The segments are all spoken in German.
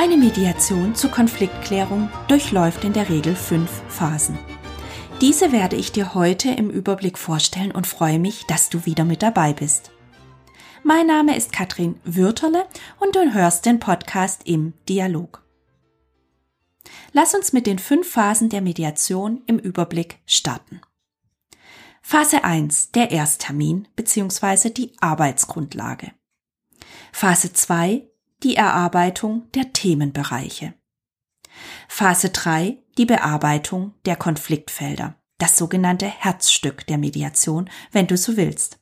Eine Mediation zur Konfliktklärung durchläuft in der Regel fünf Phasen. Diese werde ich dir heute im Überblick vorstellen und freue mich, dass du wieder mit dabei bist. Mein Name ist Katrin Würterle und du hörst den Podcast im Dialog. Lass uns mit den fünf Phasen der Mediation im Überblick starten. Phase 1, der Ersttermin bzw. die Arbeitsgrundlage. Phase 2, die Erarbeitung der Themenbereiche. Phase 3, die Bearbeitung der Konfliktfelder, das sogenannte Herzstück der Mediation, wenn du so willst.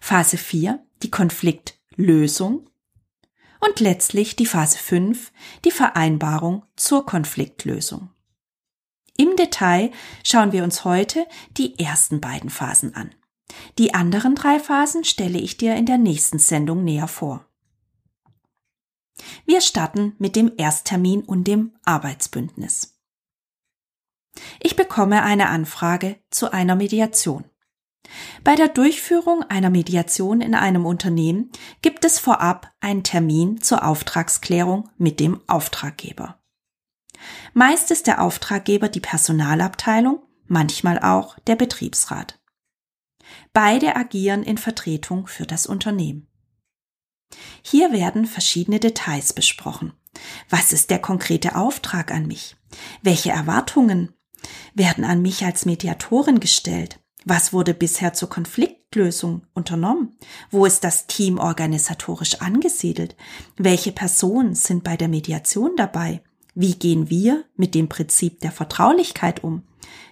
Phase 4, die Konfliktlösung und letztlich die Phase 5, die Vereinbarung zur Konfliktlösung. Im Detail schauen wir uns heute die ersten beiden Phasen an. Die anderen drei Phasen stelle ich dir in der nächsten Sendung näher vor. Wir starten mit dem Ersttermin und dem Arbeitsbündnis. Ich bekomme eine Anfrage zu einer Mediation. Bei der Durchführung einer Mediation in einem Unternehmen gibt es vorab einen Termin zur Auftragsklärung mit dem Auftraggeber. Meist ist der Auftraggeber die Personalabteilung, manchmal auch der Betriebsrat. Beide agieren in Vertretung für das Unternehmen. Hier werden verschiedene Details besprochen. Was ist der konkrete Auftrag an mich? Welche Erwartungen werden an mich als Mediatorin gestellt? Was wurde bisher zur Konfliktlösung unternommen? Wo ist das Team organisatorisch angesiedelt? Welche Personen sind bei der Mediation dabei? Wie gehen wir mit dem Prinzip der Vertraulichkeit um,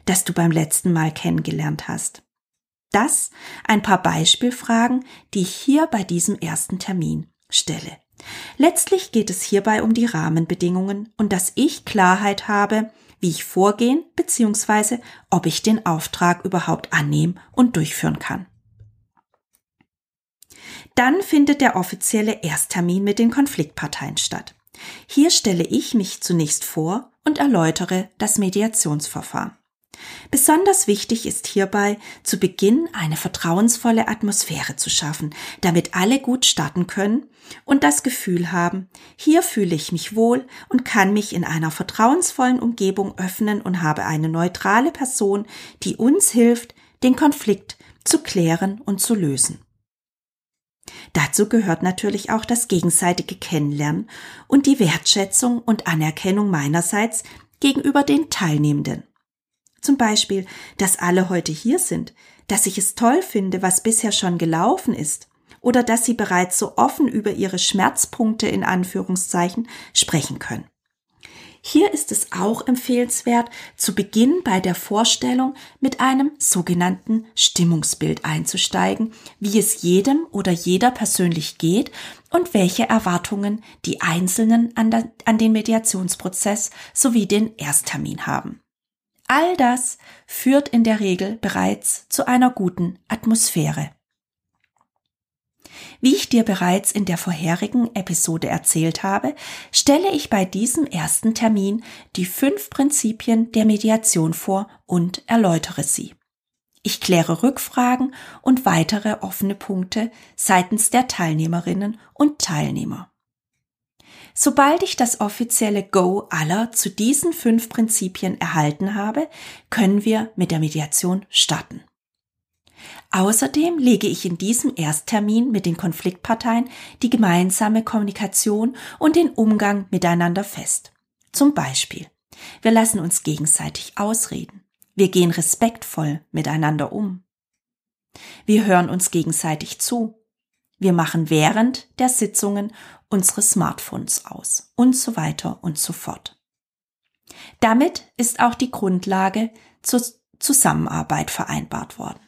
das du beim letzten Mal kennengelernt hast? Das ein paar Beispielfragen, die ich hier bei diesem ersten Termin stelle. Letztlich geht es hierbei um die Rahmenbedingungen und dass ich Klarheit habe, wie ich vorgehen bzw. ob ich den Auftrag überhaupt annehmen und durchführen kann. Dann findet der offizielle Ersttermin mit den Konfliktparteien statt. Hier stelle ich mich zunächst vor und erläutere das Mediationsverfahren. Besonders wichtig ist hierbei, zu Beginn eine vertrauensvolle Atmosphäre zu schaffen, damit alle gut starten können und das Gefühl haben, hier fühle ich mich wohl und kann mich in einer vertrauensvollen Umgebung öffnen und habe eine neutrale Person, die uns hilft, den Konflikt zu klären und zu lösen. Dazu gehört natürlich auch das gegenseitige Kennenlernen und die Wertschätzung und Anerkennung meinerseits gegenüber den Teilnehmenden. Zum Beispiel, dass alle heute hier sind, dass ich es toll finde, was bisher schon gelaufen ist, oder dass sie bereits so offen über ihre Schmerzpunkte in Anführungszeichen sprechen können. Hier ist es auch empfehlenswert, zu Beginn bei der Vorstellung mit einem sogenannten Stimmungsbild einzusteigen, wie es jedem oder jeder persönlich geht und welche Erwartungen die Einzelnen an, den Mediationsprozess sowie den Ersttermin haben. All das führt in der Regel bereits zu einer guten Atmosphäre. Wie ich dir bereits in der vorherigen Episode erzählt habe, stelle ich bei diesem ersten Termin die fünf Prinzipien der Mediation vor und erläutere sie. Ich kläre Rückfragen und weitere offene Punkte seitens der Teilnehmerinnen und Teilnehmer. Sobald ich das offizielle Go aller zu diesen fünf Prinzipien erhalten habe, können wir mit der Mediation starten. Außerdem lege ich in diesem Ersttermin mit den Konfliktparteien die gemeinsame Kommunikation und den Umgang miteinander fest. Zum Beispiel, wir lassen uns gegenseitig ausreden. Wir gehen respektvoll miteinander um. Wir hören uns gegenseitig zu. Wir machen während der Sitzungen unsere Smartphones aus und so weiter und so fort. Damit ist auch die Grundlage zur Zusammenarbeit vereinbart worden.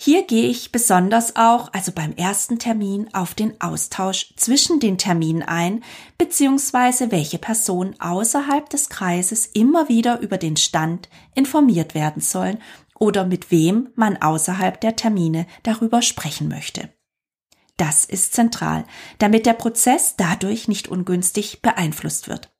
Hier gehe ich besonders auch, also beim ersten Termin, auf den Austausch zwischen den Terminen ein, beziehungsweise welche Personen außerhalb des Kreises immer wieder über den Stand informiert werden sollen oder mit wem man außerhalb der Termine darüber sprechen möchte. Das ist zentral, damit der Prozess dadurch nicht ungünstig beeinflusst wird.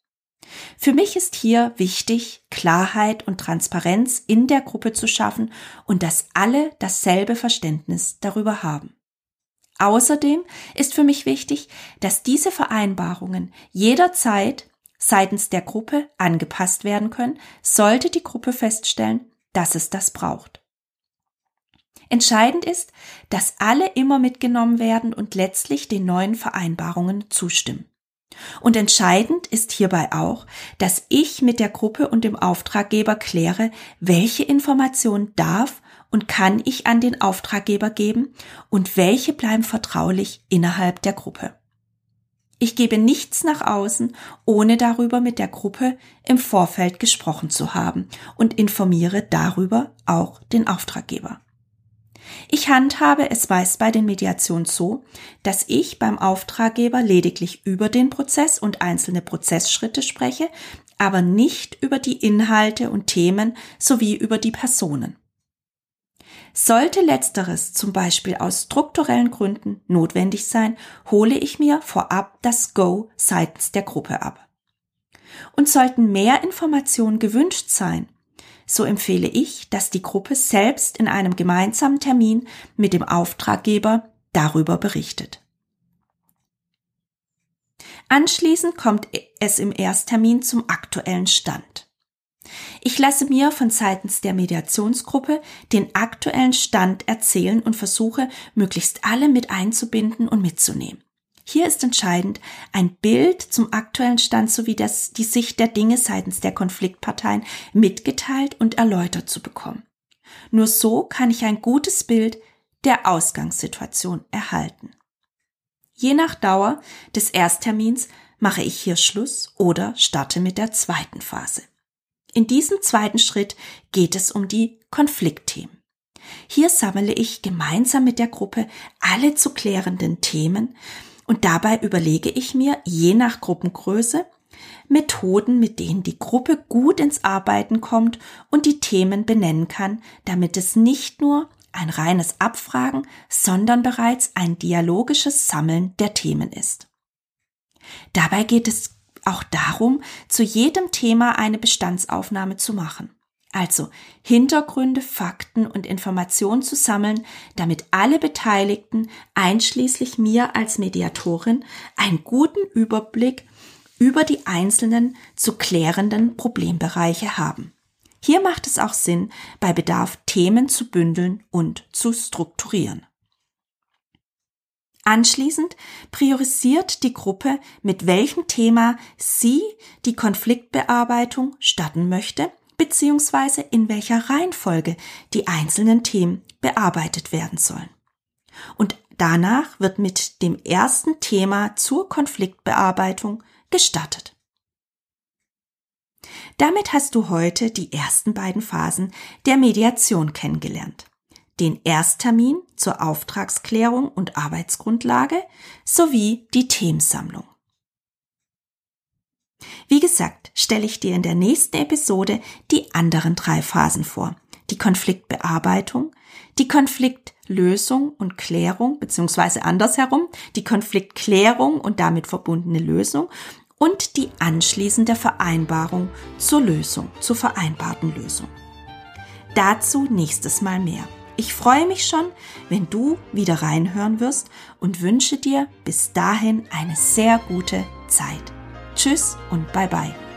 Für mich ist hier wichtig, Klarheit und Transparenz in der Gruppe zu schaffen und dass alle dasselbe Verständnis darüber haben. Außerdem ist für mich wichtig, dass diese Vereinbarungen jederzeit seitens der Gruppe angepasst werden können, sollte die Gruppe feststellen, dass es das braucht. Entscheidend ist, dass alle immer mitgenommen werden und letztlich den neuen Vereinbarungen zustimmen. Und entscheidend ist hierbei auch, dass ich mit der Gruppe und dem Auftraggeber kläre, welche Informationen darf und kann ich an den Auftraggeber geben und welche bleiben vertraulich innerhalb der Gruppe. Ich gebe nichts nach außen, ohne darüber mit der Gruppe im Vorfeld gesprochen zu haben und informiere darüber auch den Auftraggeber. Ich handhabe es meist bei den Mediationen so, dass ich beim Auftraggeber lediglich über den Prozess und einzelne Prozessschritte spreche, aber nicht über die Inhalte und Themen sowie über die Personen. Sollte letzteres zum Beispiel aus strukturellen Gründen notwendig sein, hole ich mir vorab das Go seitens der Gruppe ab. Und sollten mehr Informationen gewünscht sein, so empfehle ich, dass die Gruppe selbst in einem gemeinsamen Termin mit dem Auftraggeber darüber berichtet. Anschließend kommt es im Ersttermin zum aktuellen Stand. Ich lasse mir von seitens der Mediationsgruppe den aktuellen Stand erzählen und versuche, möglichst alle mit einzubinden und mitzunehmen. Hier ist entscheidend, ein Bild zum aktuellen Stand sowie das, die Sicht der Dinge seitens der Konfliktparteien mitgeteilt und erläutert zu bekommen. Nur so kann ich ein gutes Bild der Ausgangssituation erhalten. Je nach Dauer des Ersttermins mache ich hier Schluss oder starte mit der zweiten Phase. In diesem zweiten Schritt geht es um die Konfliktthemen. Hier sammle ich gemeinsam mit der Gruppe alle zu klärenden Themen, und dabei überlege ich mir, je nach Gruppengröße, Methoden, mit denen die Gruppe gut ins Arbeiten kommt und die Themen benennen kann, damit es nicht nur ein reines Abfragen, sondern bereits ein dialogisches Sammeln der Themen ist. Dabei geht es auch darum, zu jedem Thema eine Bestandsaufnahme zu machen. Also Hintergründe, Fakten und Informationen zu sammeln, damit alle Beteiligten, einschließlich mir als Mediatorin, einen guten Überblick über die einzelnen zu klärenden Problembereiche haben. Hier macht es auch Sinn, bei Bedarf Themen zu bündeln und zu strukturieren. Anschließend priorisiert die Gruppe, mit welchem Thema sie die Konfliktbearbeitung statten möchte beziehungsweise in welcher Reihenfolge die einzelnen Themen bearbeitet werden sollen. Und danach wird mit dem ersten Thema zur Konfliktbearbeitung gestartet. Damit hast du heute die ersten beiden Phasen der Mediation kennengelernt. Den Ersttermin zur Auftragsklärung und Arbeitsgrundlage sowie die Themensammlung. Wie gesagt, stelle ich dir in der nächsten Episode die anderen drei Phasen vor. Die Konfliktbearbeitung, die Konfliktlösung und Klärung, beziehungsweise andersherum, die Konfliktklärung und damit verbundene Lösung und die anschließende Vereinbarung zur Lösung, zur vereinbarten Lösung. Dazu nächstes Mal mehr. Ich freue mich schon, wenn du wieder reinhören wirst und wünsche dir bis dahin eine sehr gute Zeit. Tschüss und bye bye.